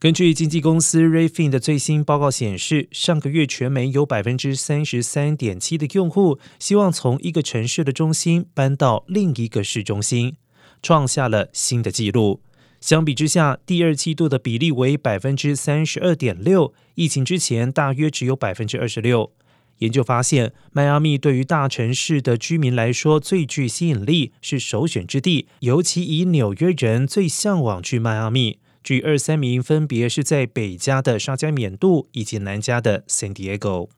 根据经纪公司 Rayfin 的最新报告显示，上个月全美有百分之三十三点七的用户希望从一个城市的中心搬到另一个市中心，创下了新的纪录。相比之下，第二季度的比例为百分之三十二点六，疫情之前大约只有百分之二十六。研究发现，迈阿密对于大城市的居民来说最具吸引力，是首选之地，尤其以纽约人最向往去迈阿密。据二三名分别是在北加的沙加缅度以及南加的 San Diego。